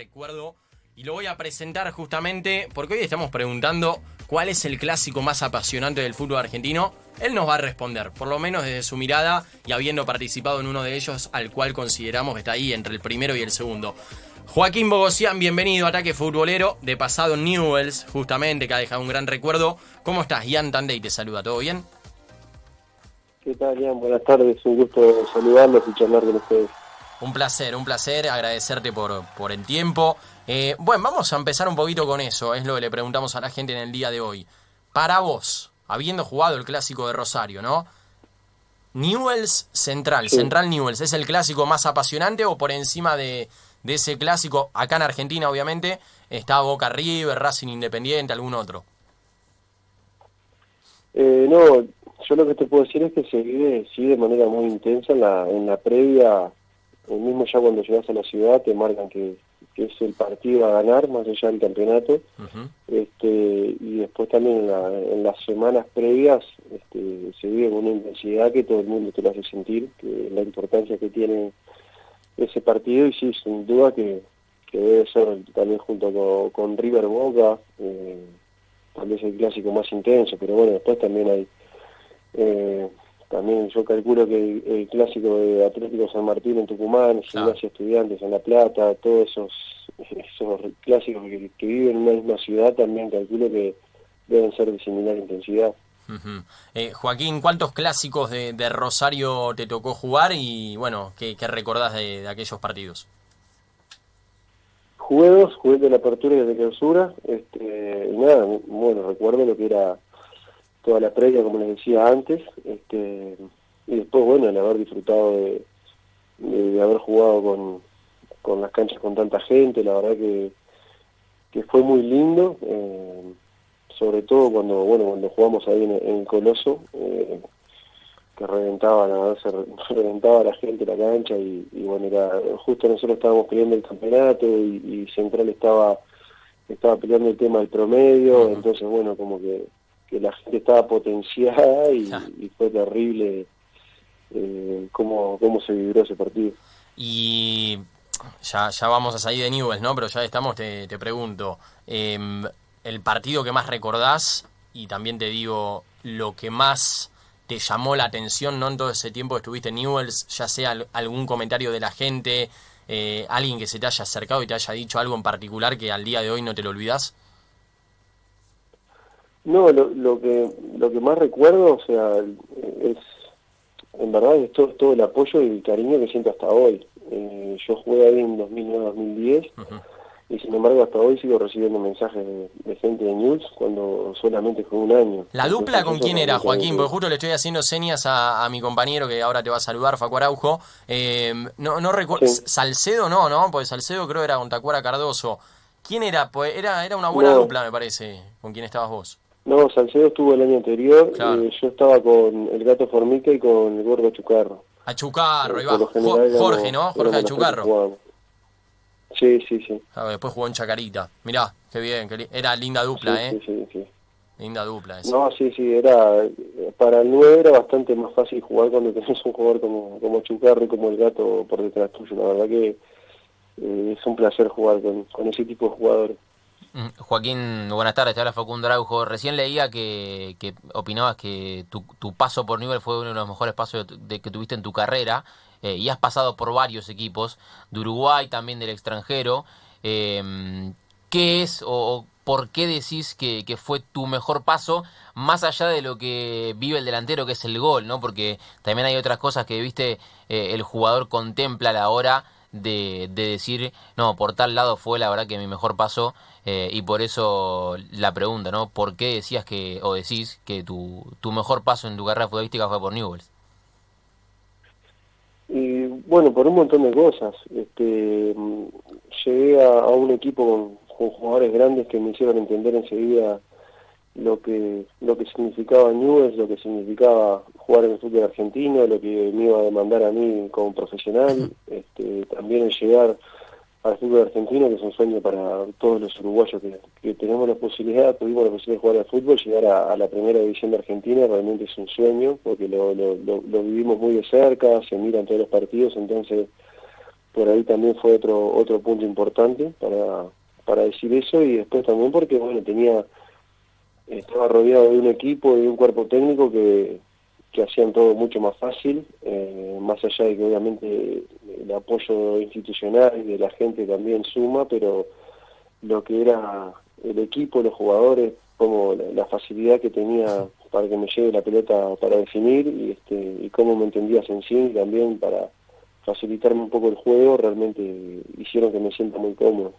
recuerdo y lo voy a presentar justamente porque hoy estamos preguntando cuál es el clásico más apasionante del fútbol argentino. Él nos va a responder, por lo menos desde su mirada y habiendo participado en uno de ellos al cual consideramos que está ahí entre el primero y el segundo. Joaquín Bogosian, bienvenido a Ataque Futbolero, de pasado Newells, justamente, que ha dejado un gran recuerdo. ¿Cómo estás? Ian Tandey te saluda, ¿todo bien? ¿Qué tal, Ian? Buenas tardes, un gusto saludarlos y charlar con ustedes. Un placer, un placer, agradecerte por, por el tiempo. Eh, bueno, vamos a empezar un poquito con eso, es lo que le preguntamos a la gente en el día de hoy. Para vos, habiendo jugado el clásico de Rosario, ¿no? Newells Central, Central Newells, ¿es el clásico más apasionante o por encima de, de ese clásico, acá en Argentina obviamente, está Boca River, Racing Independiente, algún otro? Eh, no, yo lo que te puedo decir es que se vive sí de manera muy intensa en la, en la previa, mismo ya cuando llegas a la ciudad te marcan que, es el partido a ganar más allá del campeonato, este, y después también en, la, en las semanas previas este, se vive con una intensidad que todo el mundo te lo hace sentir, que la importancia que tiene ese partido. Y sí, sin duda que, debe ser también junto con, River Boca, eh, tal vez el clásico más intenso, pero bueno, después también hay, eh, también yo calculo que el, clásico de Atlético San Martín en Tucumán, claro. Estudiantes en La Plata, todos esos, esos clásicos que, que viven en una misma ciudad también calculo que deben ser de similar intensidad. Eh, Joaquín, ¿cuántos clásicos de, Rosario te tocó jugar y bueno, qué, recordás de, aquellos partidos? Jugué dos, jugué de la apertura y de la clausura, este, y nada, bueno, recuerdo lo que era toda la previa, como les decía antes, este, y después, bueno, el haber disfrutado de, haber jugado con, con las canchas con tanta gente, la verdad que, que fue muy lindo. Eh, sobre todo cuando bueno cuando jugamos ahí en, el Coloso, eh, que reventaba la se reventaba la gente la cancha y, bueno era justo nosotros estábamos peleando el campeonato y, Central estaba estaba peleando el tema del promedio, entonces bueno como que, la gente estaba potenciada y, fue terrible eh, cómo, cómo se vivió ese partido. Y ya, ya vamos a salir de Newell's, ¿no? Pero ya estamos, te, te pregunto, eh, el partido que más recordás y también te digo lo que más te llamó la atención ¿no? en todo ese tiempo que estuviste en Newells, ya sea algún comentario de la gente, eh, alguien que se te haya acercado y te haya dicho algo en particular que al día de hoy no te lo olvidas? No, lo, lo que lo que más recuerdo, o sea, es en verdad es todo, el apoyo y el cariño que siento hasta hoy. Eh, yo jugué ahí en 2009-2010 y sin embargo hasta hoy sigo recibiendo mensajes de, gente de News cuando solamente fue un año. ¿La dupla con quién era, Joaquín? Porque justo le estoy haciendo señas a, mi compañero que ahora te va a saludar, Facu Araujo. Eh, no no recuerdo, Salcedo no, ¿no? Porque Salcedo creo era con Tacuara Cardoso. ¿Quién era? Pues era, era una buena dupla, me parece, con quién estabas vos. No, Salcedo estuvo el año anterior, eh, yo estaba con el Gato Formica y con el Gordo Achucarro. Achucarro, ahí va. Jorge, ¿no? Jorge Achucarro. Sí, sí, sí. después jugó en Chacarita. Mirá, qué bien, era linda dupla, ¿eh? Sí, sí, sí. Linda dupla esa. No, sí, sí, era, para el 9 era bastante más fácil jugar cuando tenés un jugador como, como Chucarro y como el gato por detrás tuyo. La verdad que eh, es un placer jugar con, con ese tipo de jugadores. Mm, Joaquín, buenas tardes, te habla Facundo Araujo. Recién leía que, opinabas que tu, tu, paso por nivel fue uno de los mejores pasos de, que tuviste en tu carrera eh, y has pasado por varios equipos de Uruguay, también del extranjero. Eh, ¿Qué es o, por qué decís que, fue tu mejor paso, más allá de lo que vive el delantero, que es el gol, ¿no? Porque también hay otras cosas que, viste, eh, el jugador contempla a la hora de, decir, no, por tal lado fue la verdad que mi mejor paso, y por eso la pregunta, ¿no? ¿Por qué decías que, o decís que tu, tu mejor paso en tu carrera futbolística fue por Newells? Y bueno, por un montón de cosas. Este, llegué a, un equipo con, jugadores grandes que me hicieron entender enseguida lo que lo que significaba Newell's, lo que significaba jugar en el fútbol argentino, lo que me iba a demandar a mí como profesional, este, también el llegar al fútbol argentino, que es un sueño para todos los uruguayos que, tenemos la posibilidad, tuvimos la posibilidad de jugar al fútbol, llegar a, la primera división de Argentina realmente es un sueño, porque lo, lo, vivimos muy de cerca, se miran todos los partidos, entonces por ahí también fue otro otro punto importante para, para decir eso y después también porque bueno tenía estaba rodeado de un equipo de un cuerpo técnico que, que hacían todo mucho más fácil, eh, más allá de que obviamente el apoyo institucional y de la gente también suma, pero lo que era el equipo, los jugadores, como la, facilidad que tenía para que me lleve la pelota para definir y, este, y cómo me entendías en sí también para facilitarme un poco el juego, realmente hicieron que me sienta muy cómodo.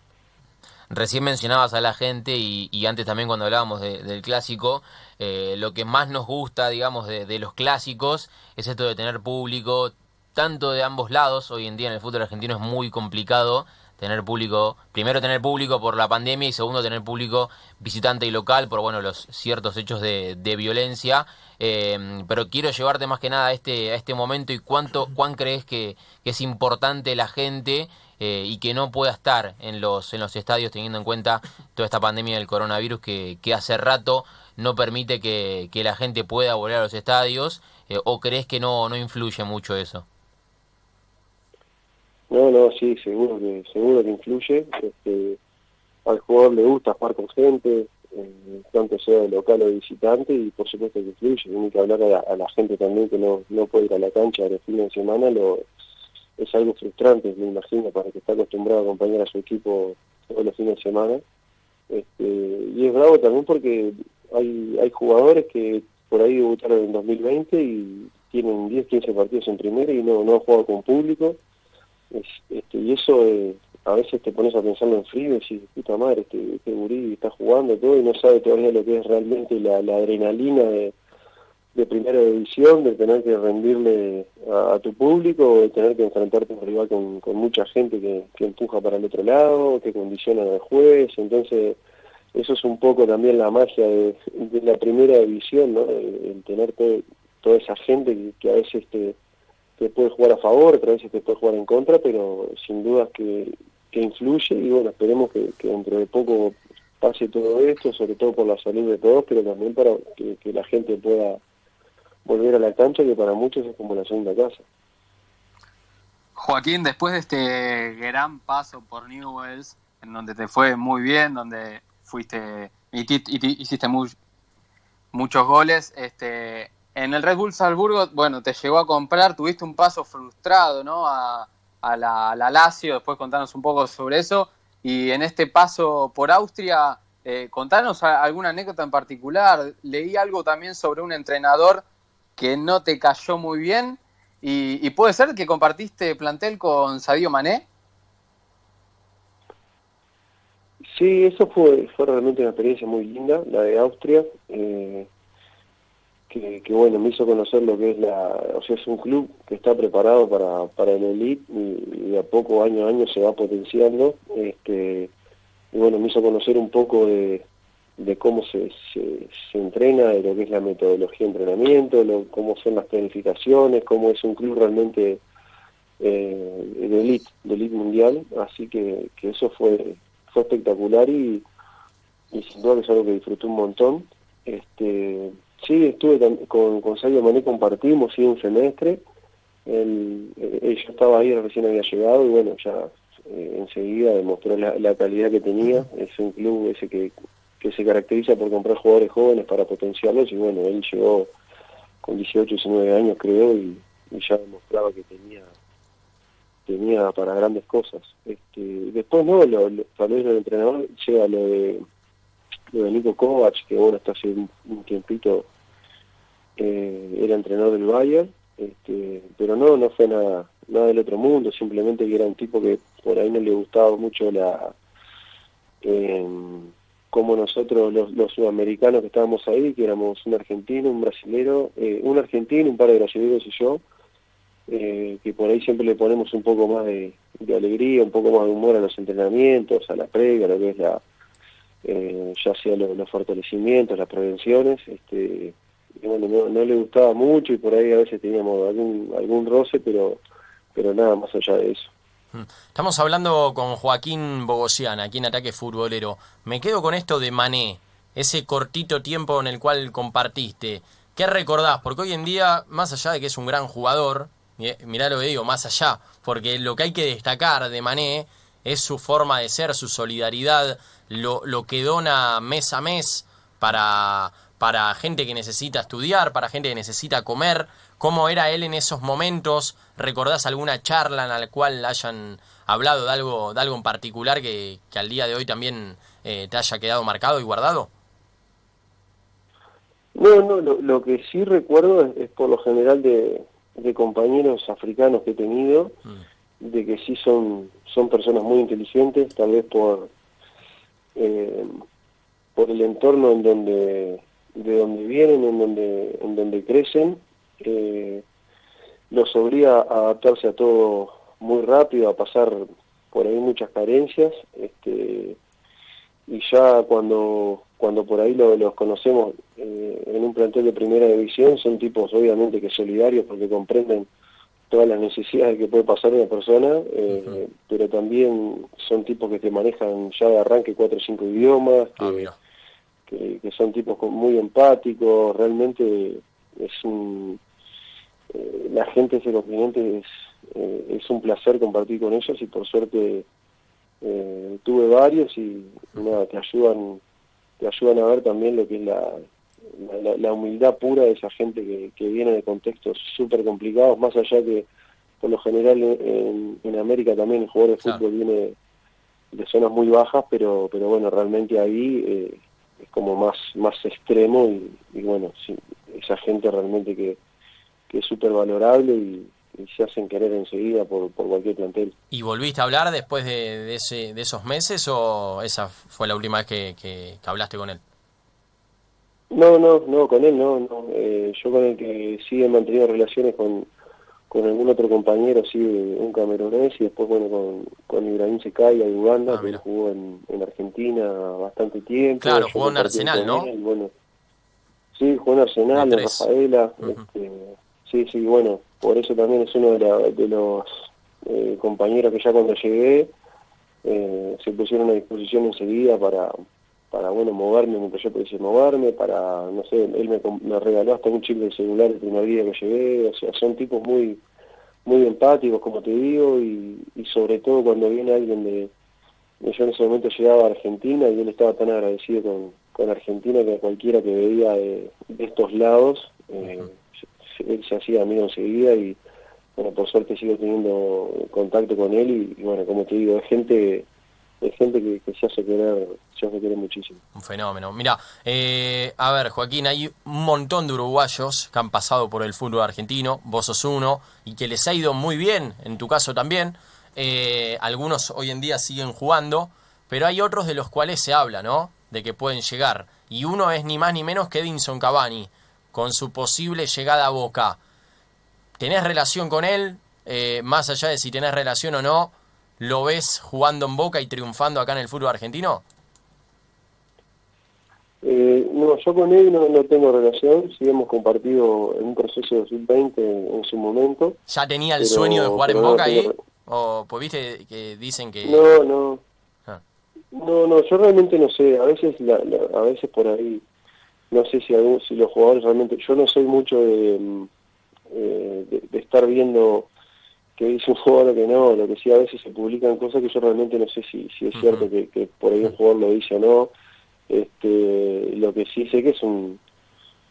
Recién mencionabas a la gente y, antes también cuando hablábamos del clásico, eh, lo que más nos gusta, digamos, de, los clásicos es esto de tener público, tanto de ambos lados. Hoy en día en el fútbol argentino es muy complicado tener público, primero tener público por la pandemia y segundo tener público visitante y local por bueno los ciertos hechos de, violencia. Eh, pero quiero llevarte más que nada a este, a este momento y cuánto, cuán crees que, que es importante la gente eh, y que no pueda estar en los, en los estadios teniendo en cuenta toda esta pandemia del coronavirus que, hace rato no permite que, que, la gente pueda volver a los estadios eh, o crees que no, no influye mucho eso? No, no, sí, seguro que, seguro que influye. Este, al jugador le gusta jugar con gente, eh, tanto sea local o visitante, y por supuesto que influye. Tiene que hablar a la, gente también que no, no puede ir a la cancha el fin de semana, lo, es algo frustrante, me imagino, para que está acostumbrado a acompañar a su equipo todos los fines de semana. Este, y es bravo también porque hay, hay jugadores que por ahí debutaron en 2020 y tienen 10, 15 partidos en primera y no, no han jugado con público. este, y eso eh, a veces te pones a pensarlo en frío y decís, puta madre, este, este gurí está jugando todo y no sabe todavía lo que es realmente la, la adrenalina de de primera división, de tener que rendirle a, tu público, de tener que enfrentarte a rival con, con mucha gente que, que, empuja para el otro lado, que condiciona al juez, entonces eso es un poco también la magia de, la primera división, ¿no? el, tener toda esa gente que, a veces te, te, puede jugar a favor, otras veces te puede jugar en contra, pero sin dudas que, que influye y bueno, esperemos que, que dentro de poco pase todo esto, sobre todo por la salud de todos, pero también para que la gente pueda volver a la cancha, que para muchos es como la segunda casa. Joaquín, después de este gran paso por Newells, en donde te fue muy bien, donde fuiste y, hiciste muchos goles, este, en el Red Bull Salzburgo, bueno, te llegó a comprar, tuviste un paso frustrado, ¿no? A, la, Lazio, después contanos un poco sobre eso, y en este paso por Austria, eh, contanos alguna anécdota en particular. Leí algo también sobre un entrenador que no te cayó muy bien. Y, puede ser que compartiste plantel con Sadio Mané. Sí, eso fue, fue realmente una experiencia muy linda, la de Austria, eh, que, bueno, me hizo conocer lo que es la, o sea, es un club que está preparado para, para el elite y, de a poco, año a año, se va potenciando, este, y bueno, me hizo conocer un poco de, de cómo se, se, entrena, de lo que es la metodología de entrenamiento, lo, cómo son las planificaciones, cómo es un club realmente eh, de elite, de elite mundial, así que, que eso fue, fue espectacular y, y sin duda que es algo que disfruté un montón. Este, sí, estuve con, con Sabio Mané, compartimos sí, un semestre, él, eh, yo estaba ahí, recién había llegado y bueno, ya eh, enseguida demostró la, la calidad que tenía, es un club ese que que se caracteriza por comprar jugadores jóvenes para potenciarlos y bueno, él llegó con 18, 19 años creo y, ya demostraba que tenía tenía para grandes cosas. Este, después no, lo, tal vez el entrenador llega lo de lo de Nico Kovac, que bueno, hasta hace un, tiempito eh, era entrenador del Bayern, este, pero no, no fue nada, nada del otro mundo, simplemente que era un tipo que por ahí no le gustaba mucho la eh, como nosotros los, sudamericanos que estábamos ahí, que éramos un argentino, un brasilero, eh, un argentino, un par de brasileños y yo, eh, que por ahí siempre le ponemos un poco más de, alegría, un poco más de humor a los entrenamientos, a la previa, a lo que es la, eh, ya sea los, fortalecimientos, las prevenciones, este, bueno, no, le gustaba mucho y por ahí a veces teníamos algún, algún roce, pero, pero nada más allá de eso. Mm. Estamos hablando con Joaquín Bogosian, aquí en Ataque Futbolero. Me quedo con esto de Mané, ese cortito tiempo en el cual compartiste. ¿Qué recordás? Porque hoy en día, más allá de que es un gran jugador, mirá lo que digo, más allá, porque lo que hay que destacar de Mané es su forma de ser, su solidaridad, lo, lo que dona mes a mes para, para gente que necesita estudiar, para gente que necesita comer. ¿Cómo era él en esos momentos? ¿Recordás alguna charla en la cual hayan hablado de algo, de algo en particular que, que al día de hoy también eh, te haya quedado marcado y guardado? No, no, lo, que sí recuerdo es, por lo general de, compañeros africanos que he tenido, mm. de que sí son, son personas muy inteligentes, tal vez por, eh, por el entorno en donde, de donde vienen, en donde, en donde crecen, eh, los obliga a adaptarse a todo muy rápido, a pasar por ahí muchas carencias, este, y ya cuando cuando por ahí los conocemos eh, en un plantel de primera división, son tipos obviamente que solidarios porque comprenden todas las necesidades que puede pasar una persona, eh, pero también son tipos que te manejan ya de arranque cuatro o cinco idiomas, ah, que, que, son tipos muy empáticos, realmente es un... Eh, la gente de los clientes es, es un placer compartir con ellos y por suerte tuve varios y nada, te ayudan te ayudan a ver también lo que es la, la, humildad pura de esa gente que, que viene de contextos súper complicados, más allá que por lo general en, en América también el jugador de fútbol viene de zonas muy bajas, pero pero bueno, realmente ahí eh, es como más más extremo y, bueno, sí, esa gente realmente que, que es súper valorable y, se hacen querer enseguida por, por cualquier plantel. ¿Y volviste a hablar después de, ese, de esos meses o esa fue la última vez que, que, hablaste con él? No, no, no, con él no, no. Eh, yo con el que sí he mantenido relaciones con, con algún otro compañero, sí, un camerunés, y después, bueno, con, con Ibrahim Secaya de Uganda, ah, que jugó en, en, Argentina bastante tiempo. Claro, jugó en Arsenal, ¿no? bueno, sí, jugó en Arsenal, en Rafaela, este, sí, sí, bueno, por eso también es uno de, los eh, compañeros que ya cuando llegué eh, se pusieron a disposición enseguida para, para bueno, moverme mientras yo pudiese moverme, para, no sé, él me, regaló hasta un chip de celular el primer día que llegué, o sea, son tipos muy muy empáticos, como te digo, y, sobre todo cuando viene alguien de... Yo en ese momento llegaba a Argentina y él estaba tan agradecido con, con Argentina que cualquiera que veía de, estos lados, eh, él se hacía amigo enseguida y bueno, por suerte sigo teniendo contacto con él y, bueno, como te digo, es gente es gente que, se hace querer se hace querer muchísimo. Un fenómeno. Mira, eh, a ver, Joaquín, hay un montón de uruguayos que han pasado por el fútbol argentino, vos sos uno, y que les ha ido muy bien, en tu caso también. Eh, algunos hoy en día siguen jugando, pero hay otros de los cuales se habla, ¿no? De que pueden llegar. Y uno es ni más ni menos que Edinson Cavani con su posible llegada a Boca. ¿Tenés relación con él? Eh, más allá de si tenés relación o no, ¿lo ves jugando en Boca y triunfando acá en el fútbol argentino? Eh, no, yo con él no, tengo relación, sí hemos compartido en un proceso de sub-20 en, su momento. ¿Ya tenía el sueño de jugar en Boca ahí? ¿O pues viste que dicen que...? No, no. Ah. No, no, yo realmente no sé, a veces, a veces por ahí no sé si, algún, si los jugadores realmente, yo no soy mucho de, mm, eh, de, estar viendo que dice un jugador o que no, lo que sí a veces se publican cosas que yo realmente no sé si, si es cierto que, por ahí un jugador lo dice o no, este, lo que sí sé que es un,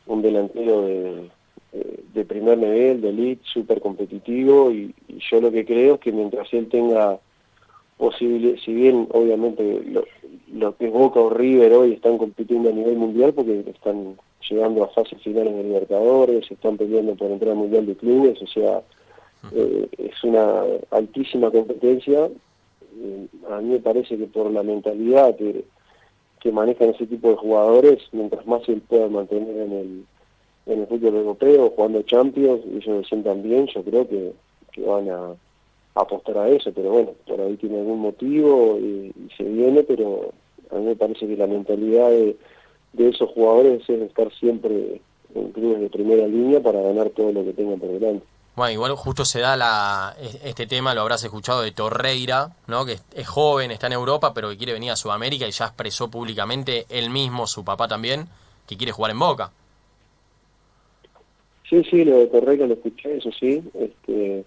un delantero de, de primer nivel, de elite, súper competitivo y, yo lo que creo es que mientras él tenga posible, si bien obviamente lo, lo que es Boca o River hoy están compitiendo a nivel mundial porque están llegando a fases finales de Libertadores, están peleando por entrar al Mundial de Clubes, o sea, eh, es una altísima competencia. Eh, a mí me parece que por la mentalidad que, que manejan ese tipo de jugadores, mientras más se puedan mantener en el, en el fútbol europeo, jugando Champions, ellos se sientan bien, yo creo que, que van a apostar a eso, pero bueno, por ahí tiene algún motivo y, se viene, pero a mí me parece que la mentalidad de, esos jugadores es estar siempre en clubes de primera línea para ganar todo lo que tengan por delante. Bueno, igual justo se da la, este tema, lo habrás escuchado de Torreira, ¿no? que es joven, está en Europa, pero que quiere venir a Sudamérica y ya expresó públicamente él mismo, su papá también, que quiere jugar en Boca. Sí, sí, lo de Torreca lo escuché, eso sí. Este,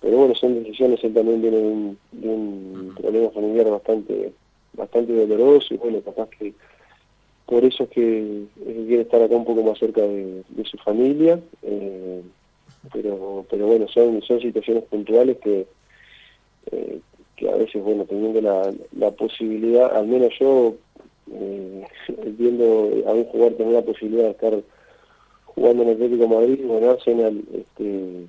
pero bueno, son decisiones, él también viene de un, problema familiar bastante bastante doloroso y bueno, capaz que por eso es que, quiere estar acá un poco más cerca de, su familia. Eh, pero pero bueno, son, son situaciones puntuales que, eh, que a veces, bueno, teniendo la, la posibilidad, al menos yo, eh, viendo a un jugador tener la posibilidad de estar jugando en Atlético Madrid o en Arsenal, este,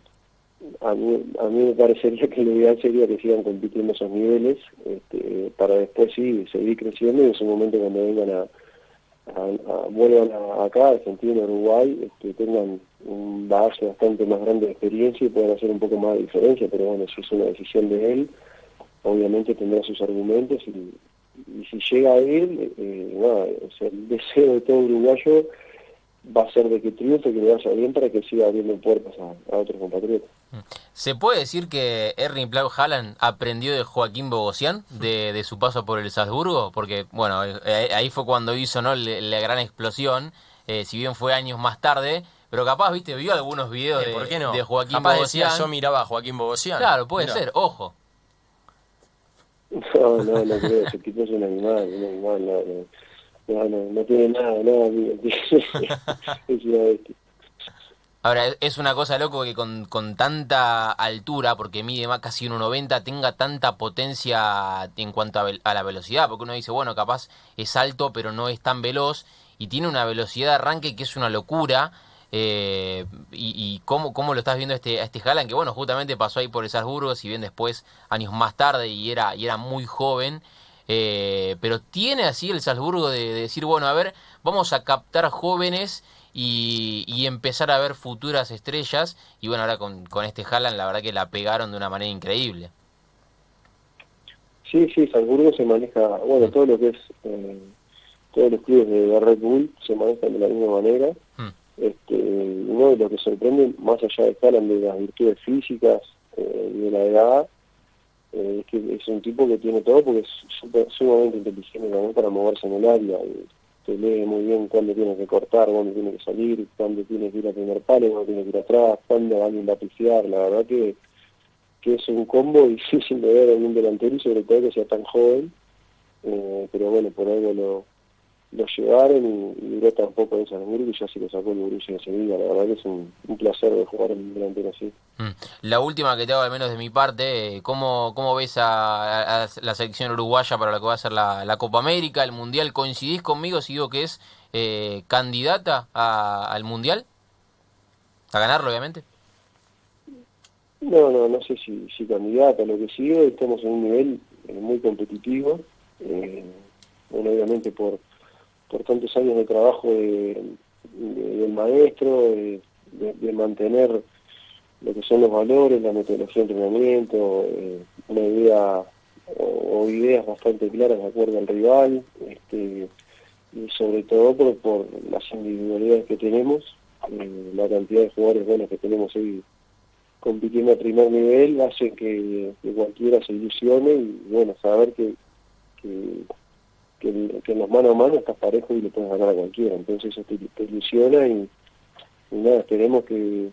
a mí, a mí me parecería que lo ideal sería que sigan compitiendo esos niveles este, para después sí seguir creciendo y en su momento cuando vengan a, vuelvan a, acá, Argentina, Uruguay, este, tengan un base bastante más grande de experiencia y puedan hacer un poco más de diferencia, pero bueno, eso es una decisión de él, obviamente tendrá sus argumentos y, si llega a él, eh, el deseo de todo uruguayo va a ser de que triunfe, que le vaya bien para que siga abriendo puertas a, otros compatriotas. ¿Se puede decir que Erling Plau Haaland aprendió de Joaquín Bogosian, de, de, su paso por el Salzburgo? Porque, bueno, eh, ahí fue cuando hizo ¿no? la, gran explosión, eh, si bien fue años más tarde, pero capaz, viste, vio algunos videos eh, de, no? de, Joaquín capaz Bogosian. Decía, yo miraba a Joaquín Bogosian. Claro, puede ser, ojo. No, no, no creo, ese tipo es un animal, un animal, no, no. No, no, tiene nada, nada, es una Ahora, es una cosa loco que con, con tanta altura, porque mide más casi 1,90, tenga tanta potencia en cuanto a, la velocidad, porque uno dice, bueno, capaz es alto, pero no es tan veloz, y tiene una velocidad de arranque que es una locura, eh, y, cómo, cómo, lo estás viendo este, a este Haaland, que bueno, justamente pasó ahí por el Salzburgo, si bien después, años más tarde, y era, y era muy joven, eh, pero tiene así el Salzburgo de, decir, bueno, a ver, vamos a captar jóvenes y, empezar a ver futuras estrellas. Y bueno, ahora con, con este Haaland la verdad que la pegaron de una manera increíble. Sí, sí, Salzburgo se maneja, bueno, todo lo que es, eh, todos los clubes de Red Bull se manejan de la misma manera. Mm. Este, uno de lo que sorprende, más allá de Haaland, de las virtudes físicas eh, y de la edad, eh, es que es un tipo que tiene todo porque es sumamente inteligente también para moverse en el área. Y, te lee muy bien cuándo tienes que cortar, cuándo tienes que salir, cuándo tienes que ir a primer palo, cuándo tienes que ir atrás, cuándo alguien va a pifiar. La verdad que, que es un combo difícil de ver en un delantero y sobre todo que sea tan joven. Eh, pero bueno, por algo lo, lo llevaron y, y duró tampoco en Salzburgo y ya se lo sacó el Borussia de Sevilla. La verdad que es un, placer de jugar en un delantero así. Mm. La última que te hago, al menos de mi parte, ¿cómo, cómo ves a, la selección uruguaya para lo que va a ser la, Copa América, el Mundial? ¿Coincidís conmigo si digo que es eh, candidata al Mundial? ¿A ganarlo, obviamente? No, no, no sé si, si candidata. Lo que sigo, estamos en un nivel eh, muy competitivo. Eh, bueno, obviamente por por tantos años de trabajo del maestro, de, mantener lo que son los valores, la metodología de entrenamiento, eh, una idea o, ideas bastante claras de acuerdo al rival, este, y sobre todo por, las individualidades que tenemos, eh, la cantidad de jugadores buenos que tenemos hoy compitiendo a primer nivel hace que, cualquiera se ilusione y bueno, saber que que, en los mano a mano estás parejo y le puedes ganar a cualquiera. Entonces eso te, ilusiona y, nada, esperemos que,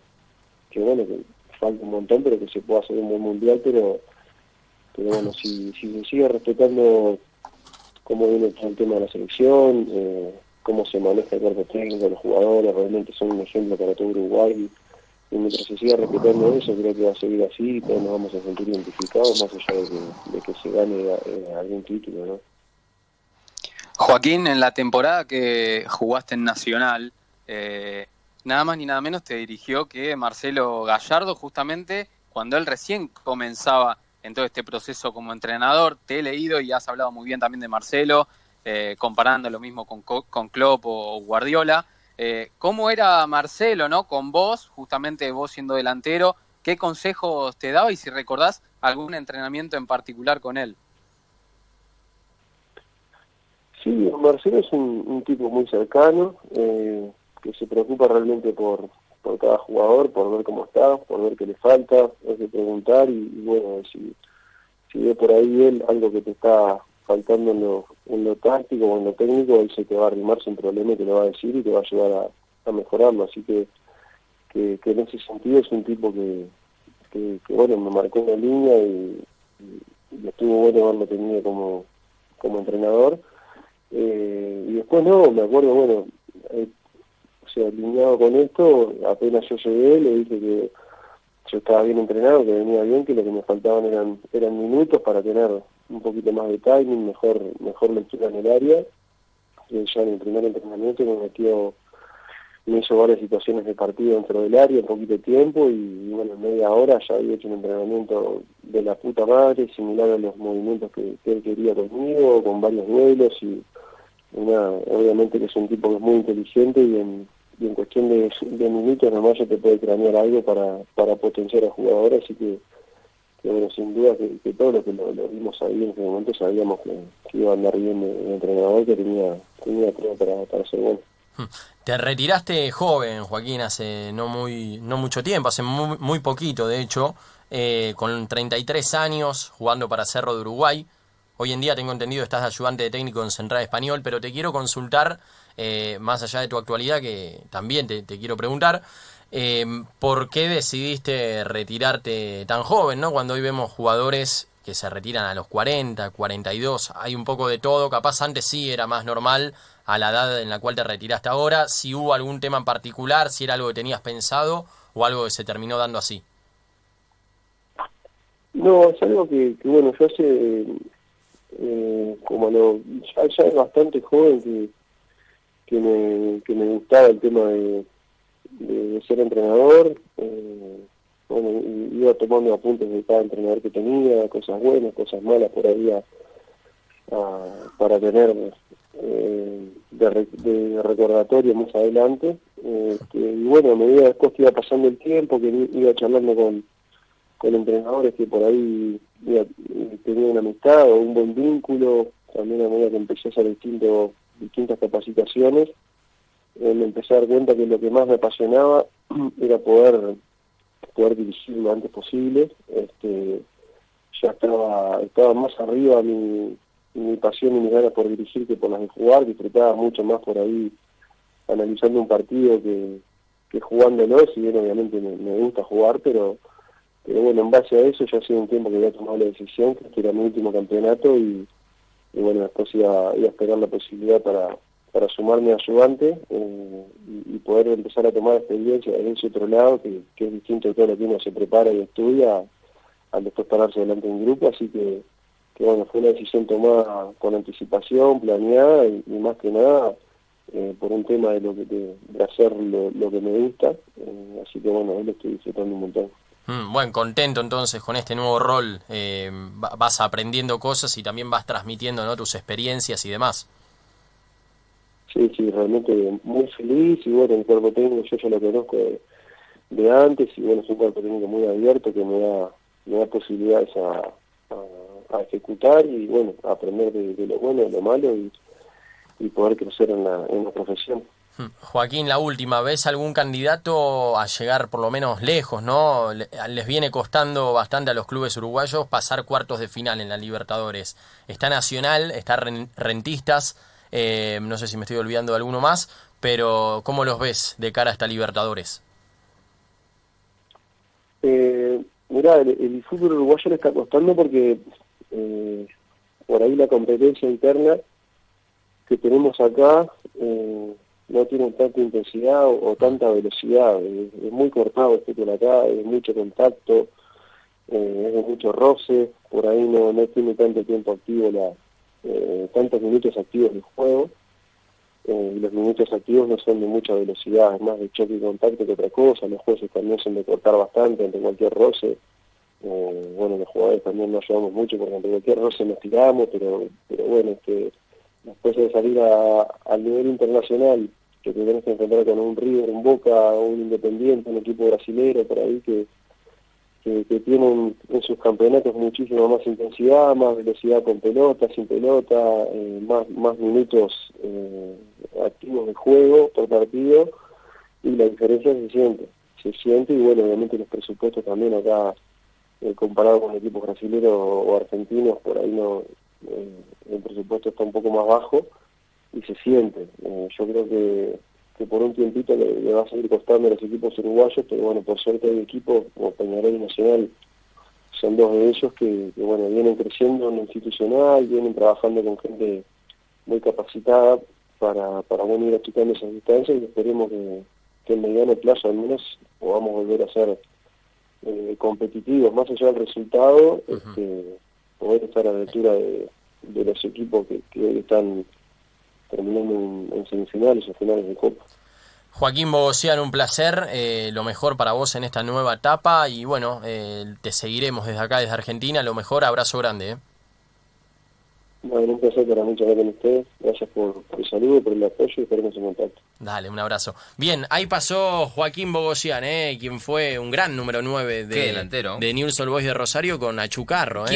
que, bueno, que falta un montón, pero que se pueda hacer un buen mundial, pero, pero bueno, si, si se sigue respetando cómo viene el tema de la selección, eh, cómo se maneja el cuerpo técnico, los jugadores, realmente son un ejemplo para todo Uruguay. Y mientras se siga respetando eso, creo que va a seguir así y todos nos vamos a sentir identificados, más allá de que, de que se gane eh, algún título, ¿no? Joaquín, en la temporada que jugaste en Nacional, eh, nada más ni nada menos te dirigió que Marcelo Gallardo, justamente cuando él recién comenzaba en todo este proceso como entrenador. Te he leído y has hablado muy bien también de Marcelo, eh, comparando lo mismo con, con Klopp o Guardiola. Eh, ¿Cómo era Marcelo, no? Con vos, justamente vos siendo delantero, ¿qué consejos te daba y si recordás algún entrenamiento en particular con él? Sí, Marcelo es un, tipo muy cercano, eh, que se preocupa realmente por, por cada jugador, por ver cómo está, por ver qué le falta, hay que preguntar y, bueno, si, si ve por ahí él algo que te está faltando en lo, en lo táctico o en lo técnico, él se te va a arrimar sin problema y te lo va a decir y te va a ayudar a, mejorarlo. Así que que, en ese sentido es un tipo que, que, bueno, me marcó una línea y, estuvo bueno haberlo tenido como, como entrenador. Eh, y después no, me acuerdo, bueno, eh, o alineado con esto, apenas yo llegué, le dije que yo estaba bien entrenado, que venía bien, que lo que me faltaban eran, eran minutos para tener un poquito más de timing, mejor, mejor lectura en el área. Y ya en el primer entrenamiento me metió me hizo varias situaciones de partido dentro del área, un poquito de tiempo y, bueno, en media hora ya había hecho un entrenamiento de la puta madre, similar a los movimientos que, él quería conmigo, con varios duelos y una, obviamente que es un tipo que es muy inteligente y en, en cuestión de, minutos nomás ya te puede cranear algo para, para potenciar al jugador, así que, bueno, sin duda que, todo lo que lo, vimos ahí en ese momento sabíamos que, iba a andar bien el, entrenador, que tenía, tenía todo para, para ser. Hmm. Te retiraste joven, Joaquín, hace no muy no mucho tiempo, hace muy, muy poquito, de hecho, eh, con 33 años, jugando para Cerro de Uruguay. Hoy en día tengo entendido estás de ayudante de técnico en Central Español, pero te quiero consultar, eh, más allá de tu actualidad, que también te, quiero preguntar, eh, ¿por qué decidiste retirarte tan joven? ¿no? Cuando hoy vemos jugadores que se retiran a los 40, 42, hay un poco de todo, capaz antes sí era más normal a la edad en la cual te retiraste ahora, si hubo algún tema en particular, si era algo que tenías pensado o algo que se terminó dando así. No, es algo que, bueno, yo hace, eh, como lo, ya, es bastante joven que, que, me, que me gustaba el tema de, de, ser entrenador. Eh, bueno, iba tomando apuntes de cada entrenador que tenía, cosas buenas, cosas malas por ahí para tener eh, de, recordatorio más adelante. Este, y bueno, a medida que iba pasando el tiempo, que iba charlando con, con entrenadores que por ahí iba, tenían una amistad o un buen vínculo, también a medida que empecé a hacer distintos, distintas capacitaciones, eh, me empecé a dar cuenta que lo que más me apasionaba era poder poder dirigir lo antes posible. Este, ya estaba, estaba más arriba mi, mi pasión y mi ganas por dirigir que por las de jugar, disfrutaba mucho más por ahí analizando un partido que, que jugándolo, si bien obviamente me, gusta jugar, pero, pero bueno, en base a eso ya ha sido un tiempo que había tomado la decisión, que este era mi último campeonato y, bueno, después iba, iba a esperar la posibilidad para, para sumarme a ayudante eh, y, poder empezar a tomar experiencia en ese otro lado, que, es distinto de todo lo que uno se prepara y estudia al después pararse delante de un grupo, así que, bueno, fue una decisión tomada con anticipación, planeada y, más que nada eh, por un tema de lo que de, hacer lo, que me gusta, eh, así que bueno, hoy lo estoy disfrutando un montón. Mm, bueno, contento entonces con este nuevo rol, vas aprendiendo cosas y también vas transmitiendo ¿no? tus experiencias y demás. Sí, sí, realmente muy feliz y bueno, el cuerpo técnico yo ya lo conozco de, antes y bueno, es un cuerpo técnico muy abierto que me da, me da posibilidades a, a, ejecutar y bueno, aprender de, lo bueno, de lo malo y, y poder crecer en la, en la profesión. Joaquín, la última, ¿ves algún candidato a llegar por lo menos lejos, no? Les viene costando bastante a los clubes uruguayos pasar cuartos de final en la Libertadores. Está Nacional, está Rentistas, eh, no sé si me estoy olvidando de alguno más, pero ¿cómo los ves de cara a esta Libertadores? Eh, el, fútbol uruguayo le está costando porque eh, por ahí la competencia interna que tenemos acá no tiene tanta intensidad o, tanta velocidad. Es, muy cortado el fútbol acá, es mucho contacto, es de mucho roce, por ahí no, no tiene tanto tiempo activo la, eh, tantos minutos activos de juego. Eh, los minutos activos no son de mucha velocidad, es más de choque y contacto que otra cosa. Los jueces también son de cortar bastante ante cualquier roce. Eh, bueno, los jugadores también no ayudamos mucho porque ante cualquier roce nos tiramos, pero, pero bueno, que después de salir al nivel internacional, que te que enfrentar con un River, un Boca, un Independiente, un equipo brasilero por ahí que que, tienen en sus campeonatos muchísima más intensidad, más velocidad con pelota, sin pelota, eh, más, más minutos eh, activos de juego por partido y la diferencia se siente, se siente y bueno, obviamente los presupuestos también acá eh, comparado con equipos brasileños o, argentinos, por ahí no el presupuesto está un poco más bajo y se siente. yo creo que, que por un tiempito le, va a seguir costando a los equipos uruguayos, pero bueno, por suerte hay equipos como Peñarol y Nacional, son dos de ellos que, bueno, vienen creciendo en lo institucional, vienen trabajando con gente muy capacitada para, para bueno, ir achicando esas distancias y esperemos que, que en mediano plazo al menos podamos volver a ser eh, competitivos, más allá del resultado, este, poder estar a la altura de, los equipos que, que hoy están terminando en, semifinales o finales de Copa. Joaquín Bogosian, un placer, eh, lo mejor para vos en esta nueva etapa y bueno, eh, te seguiremos desde acá, desde Argentina, lo mejor, abrazo grande. ¿eh? Bueno, un placer para muchas gracias a ustedes, gracias por, el saludo, por el apoyo y esperemos en contacto. Dale, un abrazo. Bien, ahí pasó Joaquín Bogosian, ¿eh? quien fue un gran número 9 de, delantero? de News Boys de Rosario con Achucarro. ¿eh?